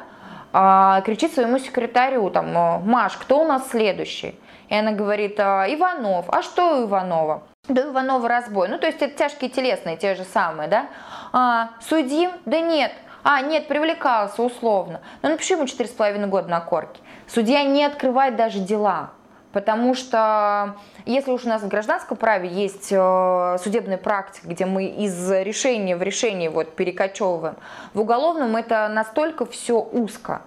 а, кричит своему секретарю, там, Маш, кто у нас следующий? И она говорит, «А, Иванов. А что у Иванова? Да Иванова разбой. Ну, то есть это тяжкие телесные, те же самые, да? А, судим? Да нет. А, нет, привлекался условно. Ну, напиши ему 4,5 года на корке. Судья не открывает даже дела. Потому что если уж у нас в гражданском праве есть э, судебная практика, где мы из решения в решение вот перекочевываем, в уголовном это настолько все узко.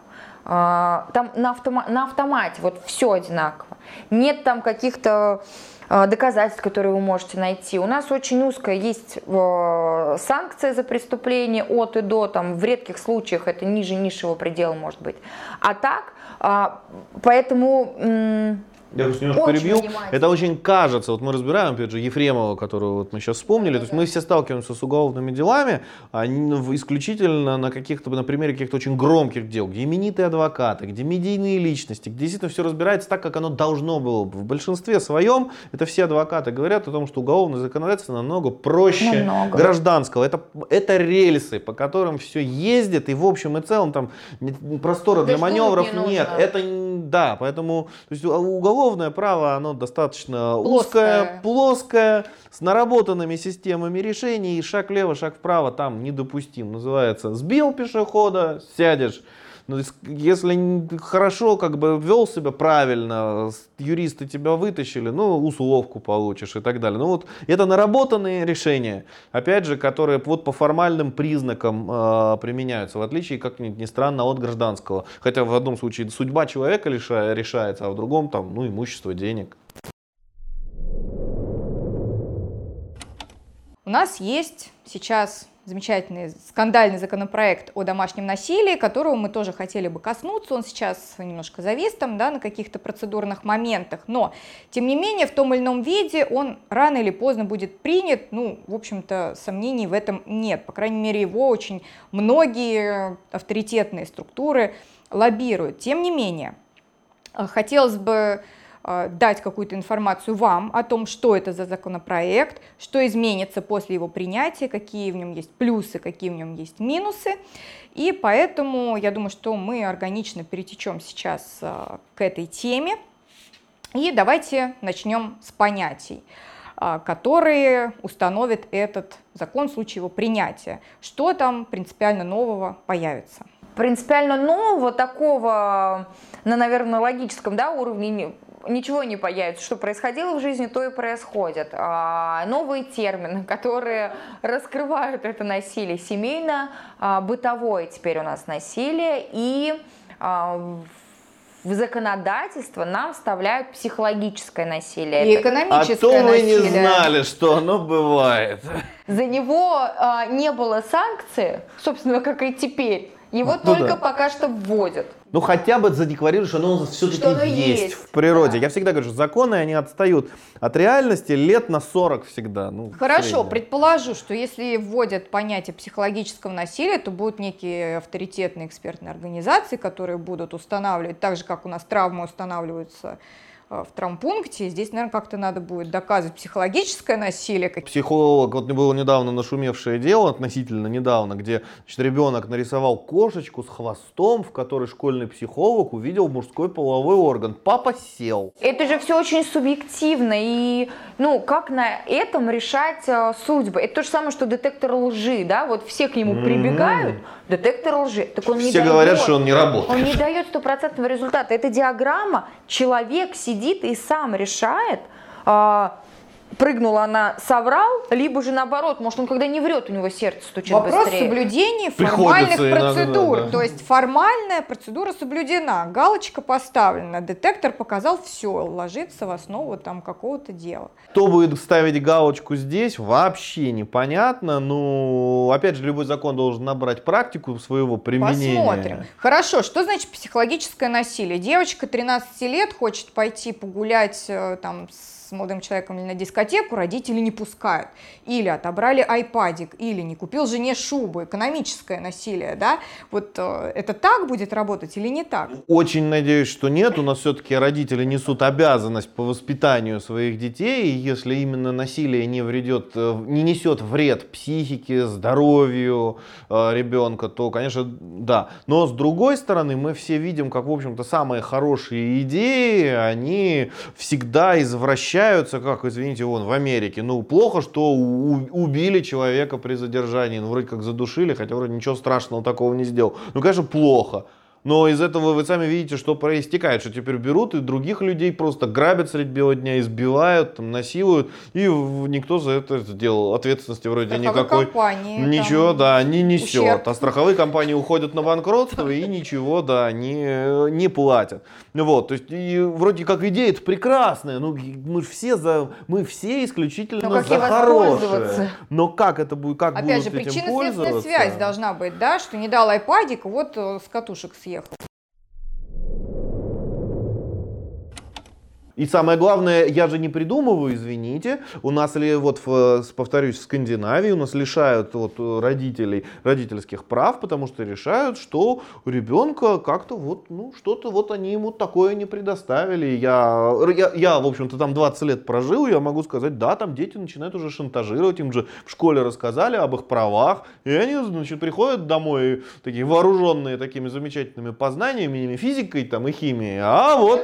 А, Там на, автома- на автомате вот все одинаково. Нет там каких-то доказательств, которые вы можете найти. У нас очень узкая есть э, санкция за преступление от и до, там в редких случаях это ниже низшего предела может быть. А так, а, поэтому Я просто немножко Очень перебью. Это очень кажется, вот мы разбираем, опять же, Ефремова, которую вот мы сейчас вспомнили, то есть мы все сталкиваемся с уголовными делами, они ну, в- исключительно на каких-то, на примере каких-то очень громких дел, где именитые адвокаты, где медийные личности, где действительно все разбирается так, как оно должно было. бы. В большинстве своем это все адвокаты говорят о том, что уголовное законодательство намного проще Намного. гражданского. Это, это рельсы, по которым все ездит, и в общем и целом там простора для думать маневров не нет. нужно. Это да, поэтому то есть, у- уголовное право, оно достаточно Плоское. узкое, плоское, с наработанными системами решений, и шаг влево, шаг вправо там недопустим. Называется, сбил пешехода, сядешь. Ну, ес- если хорошо как бы вел себя правильно, юристы тебя вытащили, ну, условку получишь и так далее. Ну, вот это наработанные решения, опять же, которые вот по формальным признакам э, применяются, в отличие, как ни, ни странно, от гражданского. Хотя в одном случае судьба человека лиша- решается, а в другом там, ну, имущество, денег. У нас есть сейчас замечательный скандальный законопроект о домашнем насилии, которого мы тоже хотели бы коснуться. Он сейчас немножко завис там, да, на каких-то процедурных моментах, но, тем не менее, в том или ином виде он рано или поздно будет принят. Ну, в общем-то, сомнений в этом нет. По крайней мере, его очень многие авторитетные структуры лоббируют. Тем не менее, э, хотелось бы дать какую-то информацию вам о том, что это за законопроект, что изменится после его принятия, какие в нем есть плюсы, какие в нем есть минусы. И поэтому я думаю, что мы органично перетечем сейчас э, к этой теме. И давайте начнем с понятий, а, которые установит этот закон в случае его принятия. Что там принципиально нового появится? Принципиально нового такого, на, наверное, логическом да, уровне не- ничего не появится. Что происходило в жизни, то и происходит. А, новые термины, которые раскрывают это насилие. Семейно-бытовое теперь у нас насилие. И а, в законодательство нам вставляют психологическое насилие. И Это- А экономическое то не насилие. знали, что оно бывает. За него а, не было санкций, собственно, как и теперь. Его Ну только да. пока что вводят. Ну хотя бы задекларируешь, что оно все-таки есть, есть, в природе. да. Я всегда говорю, что законы, они отстают от реальности лет на 40 всегда. Ну, Хорошо, предположу, что если вводят понятие психологического насилия, то будут некие авторитетные экспертные организации, которые будут устанавливать, так же, как у нас травмы устанавливаются в травмпункте, здесь, наверное, как-то надо будет доказывать психологическое насилие. Психолог, вот было недавно нашумевшее дело, относительно недавно, где значит, ребенок нарисовал кошечку с хвостом, в которой школьный психолог увидел мужской половой орган. Папа сел. Это же все очень субъективно, и ну как на этом решать э, судьбы? Это то же самое, что детектор лжи, да? Вот все к нему прибегают, детектор лжи. Так он не Все дает. говорят, что он не работает. Он не дает стопроцентного результата. Это диаграмма, человек сидит и сам решает, а, прыгнула она, соврал, либо же наоборот, может он когда не врет, у него сердце стучит Вопрос быстрее. соблюдения Приходится формальных иногда, процедур. да. То есть формальная процедура соблюдена, галочка поставлена, детектор показал все, ложится в основу там какого-то дела. Кто будет ставить галочку здесь, вообще непонятно. Ну, опять же, любой закон должен набрать практику своего применения. Посмотрим. Хорошо, что значит психологическое насилие? Девочка 13 лет хочет пойти погулять э, там с молодым человеком или на дискотеку, родители не пускают. Или отобрали айпадик, или не купил жене шубу. Экономическое насилие, да? Вот э, это так будет работать или не так? Очень надеюсь, что нет. У нас все-таки родители несут обязанность по воспитанию своих детей. И если именно насилие не, вредет, э, не несет вред психике, здоровью э, ребенка, то, конечно, да. Но с другой стороны, мы все видим, как, в общем-то, самые хорошие идеи, они всегда извращаются, как, извините, вон в Америке. Ну, плохо, что убили человека при задержании. Ну, вроде как задушили, хотя вроде ничего страшного такого не сделал. Ну, конечно, плохо. Но из этого вы сами видите, что проистекает, что теперь берут и других людей просто грабят средь бела дня, избивают, там, насилуют, и никто за это сделал. Ответственности вроде Страховые никакой. компании, Ничего, там, да, не несет. ущерб. А страховые компании уходят на банкротство и ничего, да, не, не платят. Вот, то есть, и вроде как идея это прекрасная, ну, мы все за, мы все исключительно за хорошее. Но как это будет, как Опять же, будут этим причинно-следственная связь должна быть, да, что не дал айпадик, вот э, с катушек съехал. И самое главное, я же не придумываю, извините, у нас ли вот, в, повторюсь, в Скандинавии у нас лишают вот родителей родительских прав, потому что решают, что у ребенка как-то вот, ну, что-то вот они ему такое не предоставили. Я, я, я, в общем-то, там 20 лет прожил, я могу сказать, да, там дети начинают уже шантажировать, им же в школе рассказали об их правах, и они, значит, приходят домой такие вооруженные такими замечательными познаниями, физикой там и химией, а вот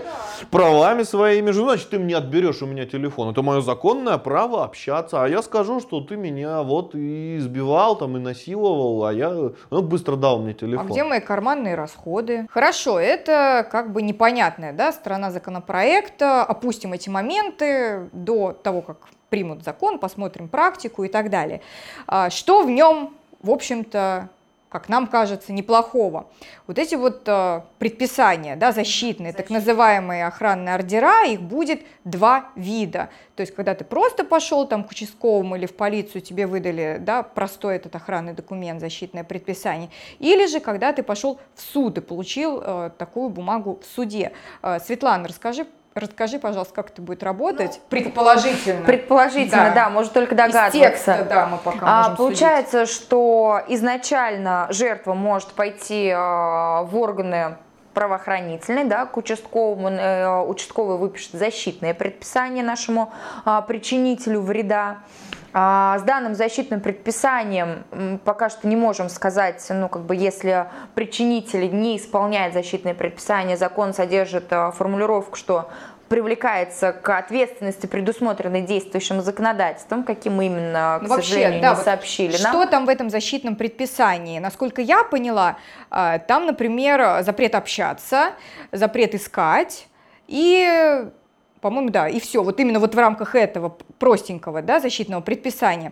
правами своими же, значит, ты мне отберешь у меня телефон. Это мое законное право общаться, а я скажу, что ты меня вот и избивал там и насиловал, а я ну, быстро дал мне телефон. А где мои карманные расходы? Хорошо, это как бы непонятная, да, сторона законопроекта. Опустим эти моменты до того, как примут закон, посмотрим практику и так далее. А, что в нем, в общем-то, как нам кажется, неплохого. Вот эти вот э, предписания, да, защитные, так называемые охранные ордера, их будет два вида. То есть, когда ты просто пошел там к участковому или в полицию, тебе выдали, да, простой этот охранный документ, защитное предписание, или же, когда ты пошел в суд и получил э, такую бумагу в суде. Э, Светлана, расскажи, Расскажи, пожалуйста, как это будет работать? Ну, предположительно. Предположительно, да, да может только догадываться. Из текста, да, мы пока а, можем Получается, судить. что изначально жертва может пойти а, в органы правоохранительный, да, к участковому, э, участковый выпишет защитное предписание нашему а, причинителю вреда. А, с данным защитным предписанием пока что не можем сказать, ну, как бы, если причинитель не исполняет защитное предписание, закон содержит а, формулировку, что привлекается к ответственности, предусмотренной действующим законодательством, каким именно, к ну, сожалению, да, не сообщили. Вот что там в этом защитном предписании? Насколько я поняла, а, там, например, запрет общаться, запрет искать и по-моему, да, и все. Вот именно вот в рамках этого простенького, да, защитного предписания.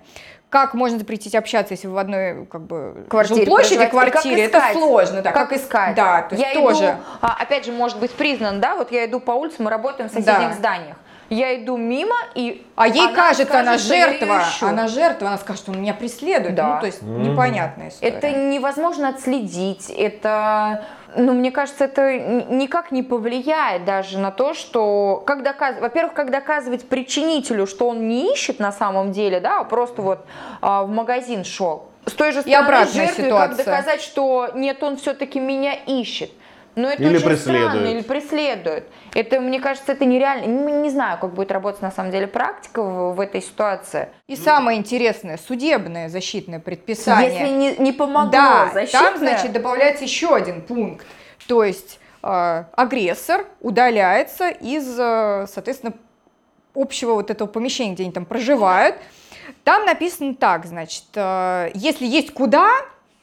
Как можно запретить общаться, если вы в одной как бы квартире площади, квартире, это сложно, да. Как, как искать? Да, то есть я тоже. Иду, а, опять же, может быть признан, да, вот я иду по улице, мы работаем в соседних да. зданиях. Я иду мимо и. А ей кажется, скажет, она жертва. Она жертва, она скажет, он меня преследует. Да. Ну, то есть mm-hmm. непонятная история. Это невозможно отследить. Это ну, мне кажется, это никак не повлияет даже на то, что, как доказывать, во-первых, как доказывать причинителю, что он не ищет на самом деле, да, а просто вот а, в магазин шел. С той же стороны жертвы, ситуация. как доказать, что нет, он все-таки меня ищет. Но это или очень преследует. странно, или преследует. Это, мне кажется, это нереально. Не, не знаю, как будет работать на самом деле практика в, в этой ситуации. И самое интересное, судебное защитное предписание. Если не, не помогло да, защитное... там, значит, добавляется еще один пункт. То есть э, агрессор удаляется из, э, соответственно, общего вот этого помещения, где они там проживают. Там написано так, значит, э, если есть куда,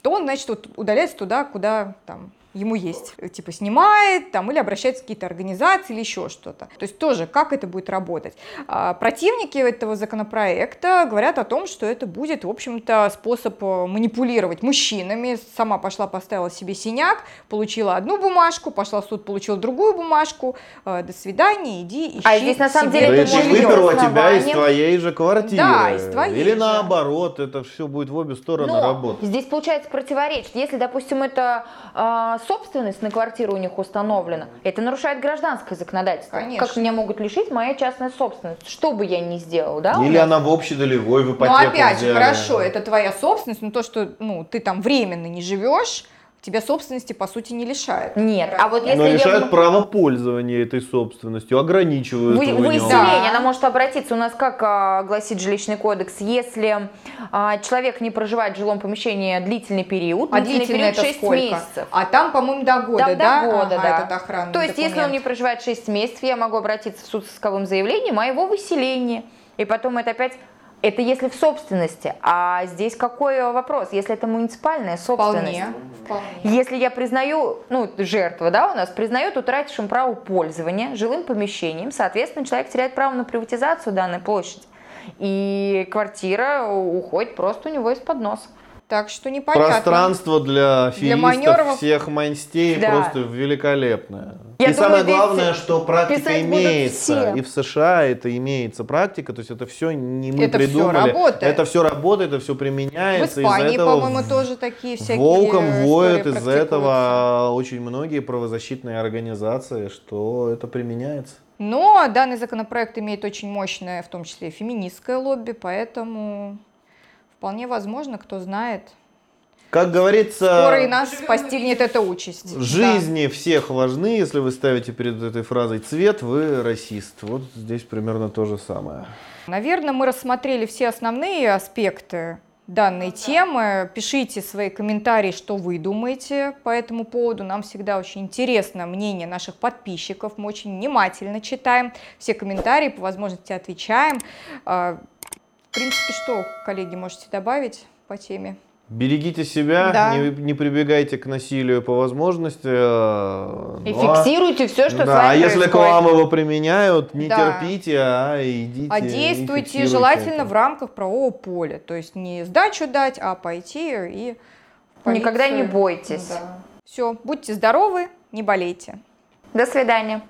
то он, значит, вот удаляется туда, куда там ему есть. Типа снимает там или обращается в какие-то организации или еще что-то. То есть тоже, как это будет работать. А, противники этого законопроекта говорят о том, что это будет, в общем-то, способ э, манипулировать мужчинами. Сама пошла, поставила себе синяк, получила одну бумажку, пошла в суд, получила другую бумажку. Э, до свидания, иди, ищи А здесь на самом деле это выперла тебя из твоей же квартиры. Да, из твоей Или же. наоборот, это все будет в обе стороны Но работать. Здесь получается противоречит. Если, допустим, это э, собственность на квартиру у них установлена, это нарушает гражданское законодательство. Конечно. Как меня могут лишить моя частная собственность? Что бы я ни сделал, да? Или она в общедолевой в ипотеку Ну опять же, хорошо, это твоя собственность, но то, что ну, ты там временно не живешь, тебя собственности по сути не лишают. Нет, а вот если Но лишают я... право пользования этой собственностью, ограничивают Вы, Выселение, да. она может обратиться, у нас как а, гласит жилищный кодекс, если а, человек не проживает в жилом помещении длительный период, а длительный, длительный период 6 сколько? месяцев. А там, по-моему, до года, там, да? До года, ага, да. Этот охранный То есть, документ. если он не проживает 6 месяцев, я могу обратиться в суд с исковым заявлением о его выселении. И потом это опять это если в собственности. А здесь какой вопрос? Если это муниципальная собственность. Вполне. Вполне. Если я признаю, ну, жертва, да, у нас признает утратившим право пользования жилым помещением, соответственно, человек теряет право на приватизацию данной площади. И квартира уходит просто у него из-под носа. Так что непонятно. Пространство для филистов всех мастей да. просто великолепное. Я и думаю, самое главное, что практика имеется. И в США это имеется практика, то есть это все не мы это придумали. Все работает. Это все работает, это все применяется. В Испании, по-моему, тоже такие всякие Волком воют из этого очень многие правозащитные организации, что это применяется. Но данный законопроект имеет очень мощное, в том числе феминистское лобби, поэтому вполне возможно, кто знает, как говорится, скоро и нас постигнет эта участь. Жизни да. всех важны, если вы ставите перед этой фразой цвет, вы расист. Вот здесь примерно то же самое. Наверное, мы рассмотрели все основные аспекты данной да. темы. Пишите свои комментарии, что вы думаете по этому поводу. Нам всегда очень интересно мнение наших подписчиков. Мы очень внимательно читаем все комментарии, по возможности отвечаем. А, в принципе, что, коллеги, можете добавить по теме? Берегите себя, да. не, не прибегайте к насилию по возможности. Э, и ну, фиксируйте все, что да, с вами А если к вам его применяют, не да. терпите, а идите. А действуйте желательно это. в рамках правового поля. То есть не сдачу дать, а пойти и... Полицию. Никогда не бойтесь. Да. Все, будьте здоровы, не болейте. До свидания.